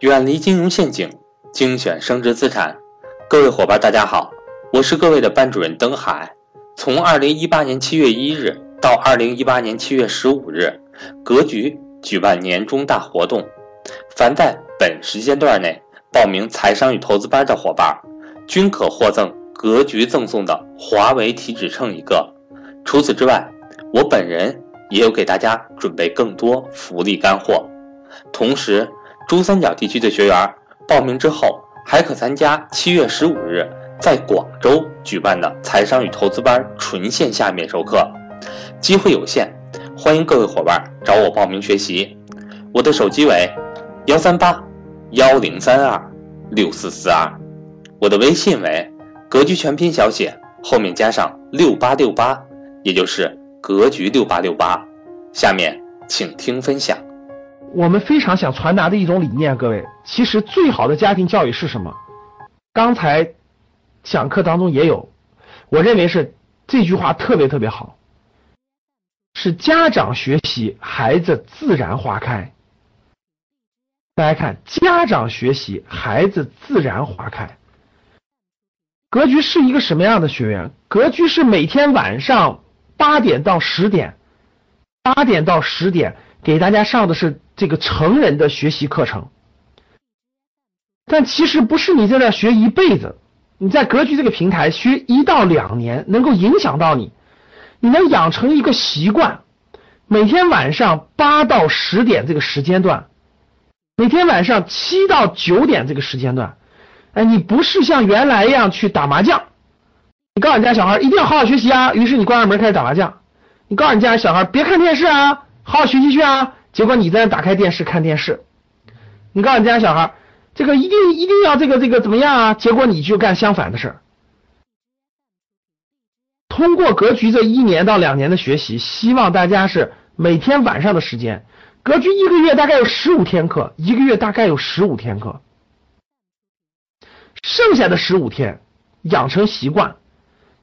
远离金融陷阱，精选升值资产。各位伙伴，大家好，我是各位的班主任登海。从二零一八年七月一日到二零一八年七月十五日，格局举办年终大活动，凡在本时间段内报名财商与投资班的伙伴，均可获赠格局赠送的华为体脂秤一个。除此之外，我本人也有给大家准备更多福利干货。同时，珠三角地区的学员报名之后，还可参加七月十五日在广州举办的财商与投资班纯线下面授课，机会有限，欢迎各位伙伴找我报名学习。我的手机为幺三八幺零三二六四四二，我的微信为格局全拼小写后面加上六八六八，也就是格局六八六八。下面请听分享。我们非常想传达的一种理念，各位，其实最好的家庭教育是什么？刚才讲课当中也有，我认为是这句话特别特别好，是家长学习，孩子自然花开。大家看，家长学习，孩子自然花开。格局是一个什么样的学员？格局是每天晚上八点到十点，八点到十点给大家上的是。这个成人的学习课程，但其实不是你在那学一辈子，你在格局这个平台学一到两年，能够影响到你，你能养成一个习惯，每天晚上八到十点这个时间段，每天晚上七到九点这个时间段，哎，你不是像原来一样去打麻将，你告诉你家小孩一定要好好学习啊，于是你关上门开始打麻将，你告诉你家小孩别看电视啊，好好学习去啊。结果你在那打开电视看电视，你告诉你家小孩，这个一定一定要这个这个怎么样啊？结果你就干相反的事儿。通过格局这一年到两年的学习，希望大家是每天晚上的时间，格局一个月大概有十五天课，一个月大概有十五天课，剩下的十五天养成习惯，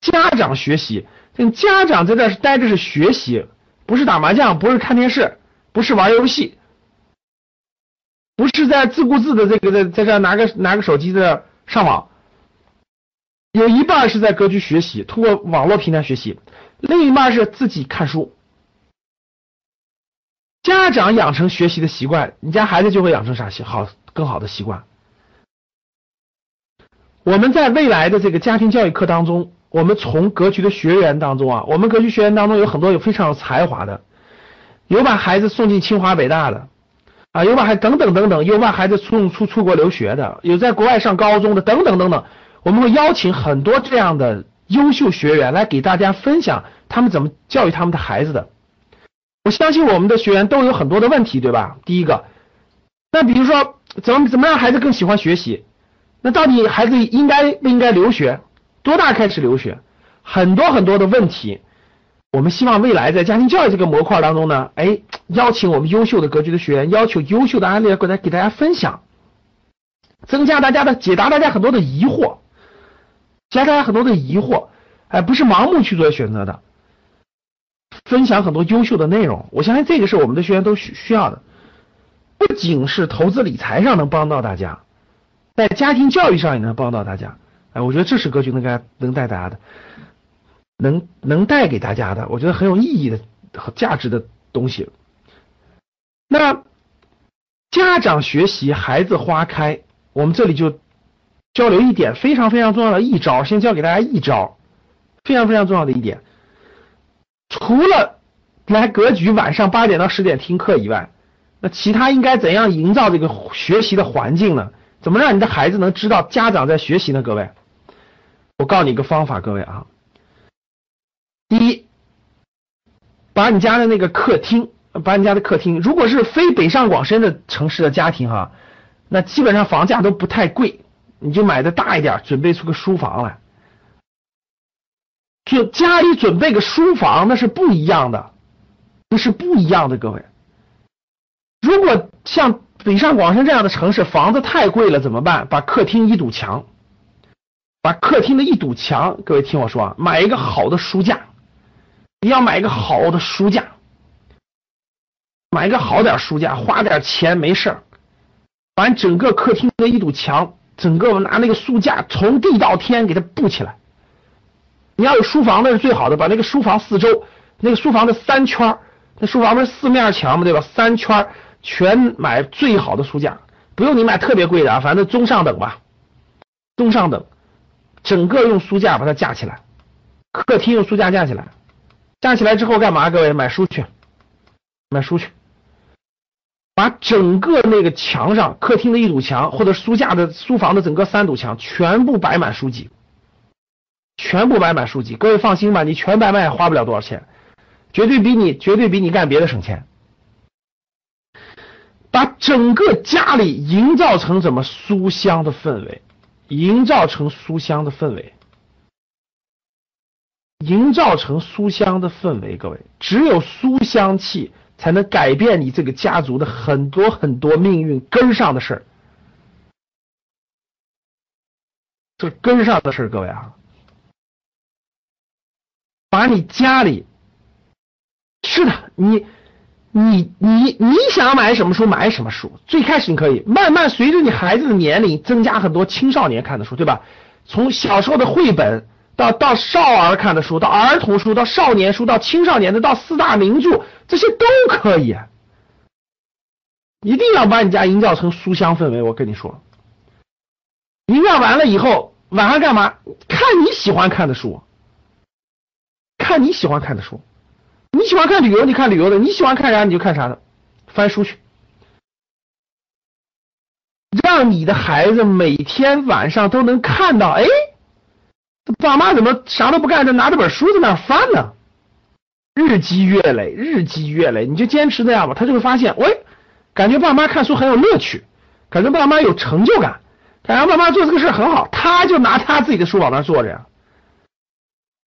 家长学习，这家长在这待着是学习，不是打麻将，不是看电视。不是玩游戏，不是在自顾自的这个在在这拿个拿个手机在上网，有一半是在格局学习，通过网络平台学习，另一半是自己看书。家长养成学习的习惯，你家孩子就会养成啥习好更好的习惯。我们在未来的这个家庭教育课当中，我们从格局的学员当中啊，我们格局学员当中有很多有非常有才华的。有把孩子送进清华北大的，啊，有把孩等等等等，有把孩子送出出国留学的，有在国外上高中的，等等等等。我们会邀请很多这样的优秀学员来给大家分享他们怎么教育他们的孩子的。我相信我们的学员都有很多的问题，对吧？第一个，那比如说怎么怎么让孩子更喜欢学习？那到底孩子应该不应该留学？多大开始留学？很多很多的问题。我们希望未来在家庭教育这个模块当中呢，哎，邀请我们优秀的格局的学员，要求优秀的案例过来给大家分享，增加大家的解答，大家很多的疑惑，加大家很多的疑惑，哎，不是盲目去做选择的，分享很多优秀的内容。我相信这个是我们的学员都需需要的，不仅是投资理财上能帮到大家，在家庭教育上也能帮到大家。哎，我觉得这是格局能该能带大家的。能能带给大家的，我觉得很有意义的和价值的东西。那家长学习，孩子花开，我们这里就交流一点非常非常重要的一招，先教给大家一招，非常非常重要的一点。除了来格局晚上八点到十点听课以外，那其他应该怎样营造这个学习的环境呢？怎么让你的孩子能知道家长在学习呢？各位，我告诉你一个方法，各位啊。第一，把你家的那个客厅，把你家的客厅，如果是非北上广深的城市的家庭哈，那基本上房价都不太贵，你就买的大一点，准备出个书房来。就家里准备个书房，那是不一样的，那是不一样的，各位。如果像北上广深这样的城市，房子太贵了，怎么办？把客厅一堵墙，把客厅的一堵墙，各位听我说啊，买一个好的书架。你要买一个好的书架，买一个好点书架，花点钱没事儿，把整个客厅的一堵墙，整个拿那个书架从地到天给它布起来。你要有书房那是最好的，把那个书房四周，那个书房的三圈那书房不是四面墙嘛，对吧？三圈全买最好的书架，不用你买特别贵的啊，反正中上等吧，中上等，整个用书架把它架起来，客厅用书架架起来，架起来之后干嘛？各位买书去，买书去。把整个那个墙上，客厅的一堵墙，或者书架的书房的整个三堵墙，全部摆满书籍，全部摆满书籍。各位放心吧，你全摆满也花不了多少钱，绝对比你绝对比你干别的省钱。把整个家里营造成怎么书香的氛围，营造成书香的氛围，营造成书香的氛围。各位，只有书香气。才能改变你这个家族的很多很多命运根上的事儿，这根上的事儿，各位啊，把你家里是的，你你你你想买什么书买什么书，最开始你可以慢慢随着你孩子的年龄增加很多青少年看的书，对吧？从小时候的绘本。到到少儿看的书，到儿童书，到少年书，到青少年的，到四大名著，这些都可以。一定要把你家营造成书香氛围。我跟你说，营造完了以后，晚上干嘛？看你喜欢看的书，看你喜欢看的书。你喜欢看旅游，你看旅游的；你喜欢看啥，你就看啥的。翻书去，让你的孩子每天晚上都能看到，哎。爸妈怎么啥都不干，就拿着本书在那翻呢？日积月累，日积月累，你就坚持这样吧，他就会发现，喂，感觉爸妈看书很有乐趣，感觉爸妈有成就感，感觉爸妈做这个事很好，他就拿他自己的书往那坐着呀。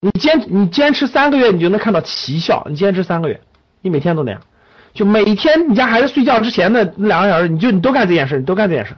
你坚你坚持三个月，你就能看到奇效。你坚持三个月，你每天都那样，就每天你家孩子睡觉之前的两个小时，你就你都干这件事，你都干这件事。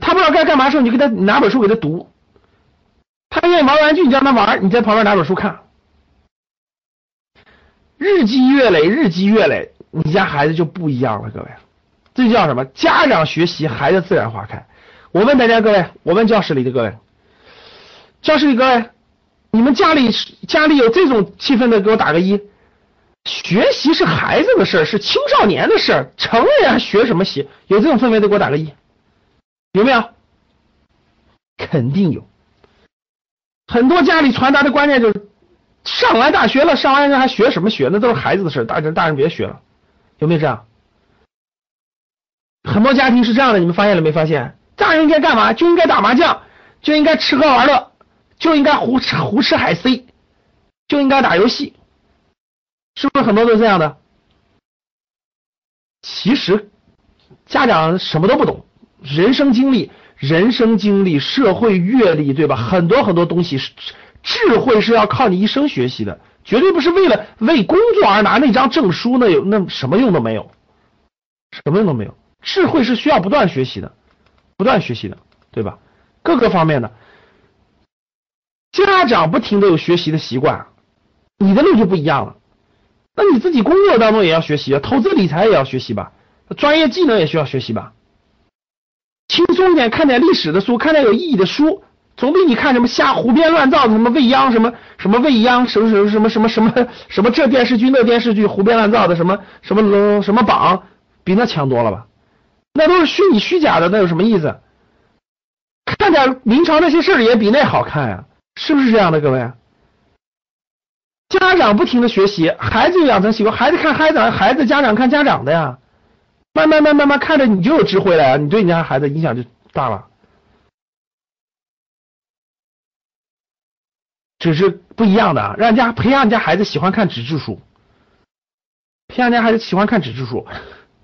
他不知道该干嘛时候，你就给他拿本书给他读。他愿意玩玩具，你让他玩，你在旁边拿本书看。日积月累，日积月累，你家孩子就不一样了，各位。这叫什么？家长学习，孩子自然花开。我问大家，各位，我问教室里的各位，教室里各位，你们家里家里有这种气氛的，给我打个一。学习是孩子的事儿，是青少年的事儿，成人学什么习？有这种氛围的，给我打个一。有没有？肯定有。很多家里传达的观念就是，上完大学了，上完人还学什么学？那都是孩子的事，大人大人别学了，有没有这样？很多家庭是这样的，你们发现了没发现？大人应该干嘛？就应该打麻将，就应该吃喝玩乐，就应该胡吃胡吃海塞，就应该打游戏，是不是很多都是这样的？其实家长什么都不懂，人生经历。人生经历、社会阅历，对吧？很多很多东西是智慧，是要靠你一生学习的，绝对不是为了为工作而拿那张证书，那有那什么用都没有，什么用都没有。智慧是需要不断学习的，不断学习的，对吧？各个方面的，家长不停的有学习的习惯，你的路就不一样了。那你自己工作当中也要学习啊，投资理财也要学习吧，专业技能也需要学习吧。轻松一点，看点历史的书，看点有意义的书，总比你看什么瞎胡编乱造的什么未央什么什么未央什么什么什么什么什么什么这电视剧那电视剧胡编乱造的什么什么什么榜，比那强多了吧？那都是虚拟虚假的，那有什么意思？看点明朝那些事儿也比那好看呀，是不是这样的，各位？家长不停的学习，孩子养成习惯，孩子看孩子，孩子家长看家长的呀。慢慢慢慢慢看着你就有智慧了，你对你家孩子影响就大了。只是不一样的，让家培养你家孩子喜欢看纸质书，培养家孩子喜欢看纸质书，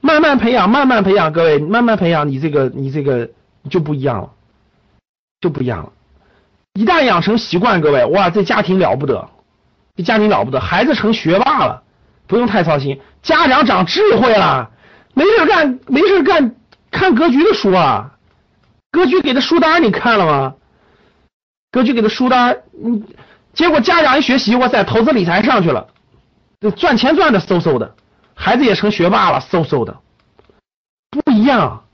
慢慢培养，慢慢培养，各位慢慢培养，你这个你这个就不一样了，就不一样了。一旦养成习惯，各位哇，这家庭了不得，这家庭了不得，孩子成学霸了，不用太操心，家长长智慧了。没事干，没事干，看格局的书啊。格局给的书单你看了吗？格局给的书单，你，结果家长一学习，哇塞，投资理财上去了，赚钱赚的嗖嗖的，孩子也成学霸了，嗖嗖的，不一样。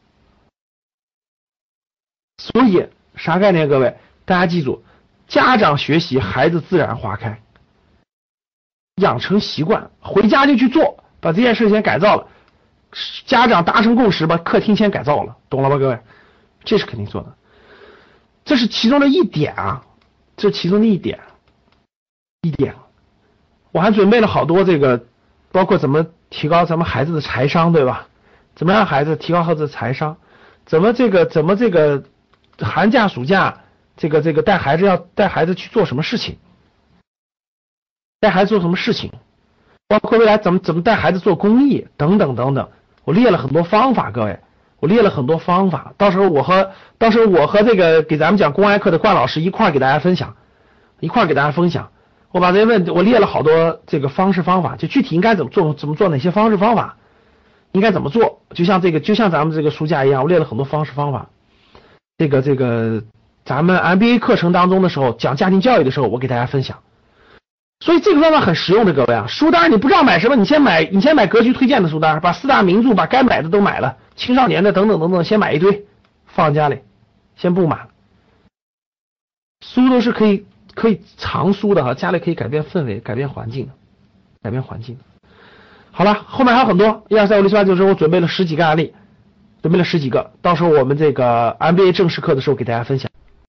所以啥概念？各位，大家记住，家长学习，孩子自然花开。养成习惯，回家就去做，把这件事先改造了。家长达成共识，把客厅先改造了，懂了吧，各位？这是肯定做的，这是其中的一点啊，这是其中的一点，一点。我还准备了好多这个，包括怎么提高咱们孩子的财商，对吧？怎么让孩子提高孩子的财商？怎么这个怎么这个寒假暑假这个这个带孩子要带孩子去做什么事情？带孩子做什么事情？包括未来怎么怎么带孩子做公益等等等等，我列了很多方法，各位，我列了很多方法。到时候我和到时候我和这个给咱们讲公开课的冠老师一块儿给大家分享，一块儿给大家分享。我把这些问题我列了好多这个方式方法，就具体应该怎么做，怎么做哪些方式方法，应该怎么做？就像这个就像咱们这个书架一样，我列了很多方式方法。这个这个咱们 MBA 课程当中的时候讲家庭教育的时候，我给大家分享。所以这个方法很实用的，各位啊，书单你不知道买什么，你先买，你先买格局推荐的书单，把四大名著，把该买的都买了，青少年的等等等等，先买一堆，放家里，先不买。书都是可以可以藏书的哈，家里可以改变氛围，改变环境，改变环境。好了，后面还有很多，一二三五六七八九十，我准备了十几个案例，准备了十几个，到时候我们这个 MBA 正式课的时候给大家分享。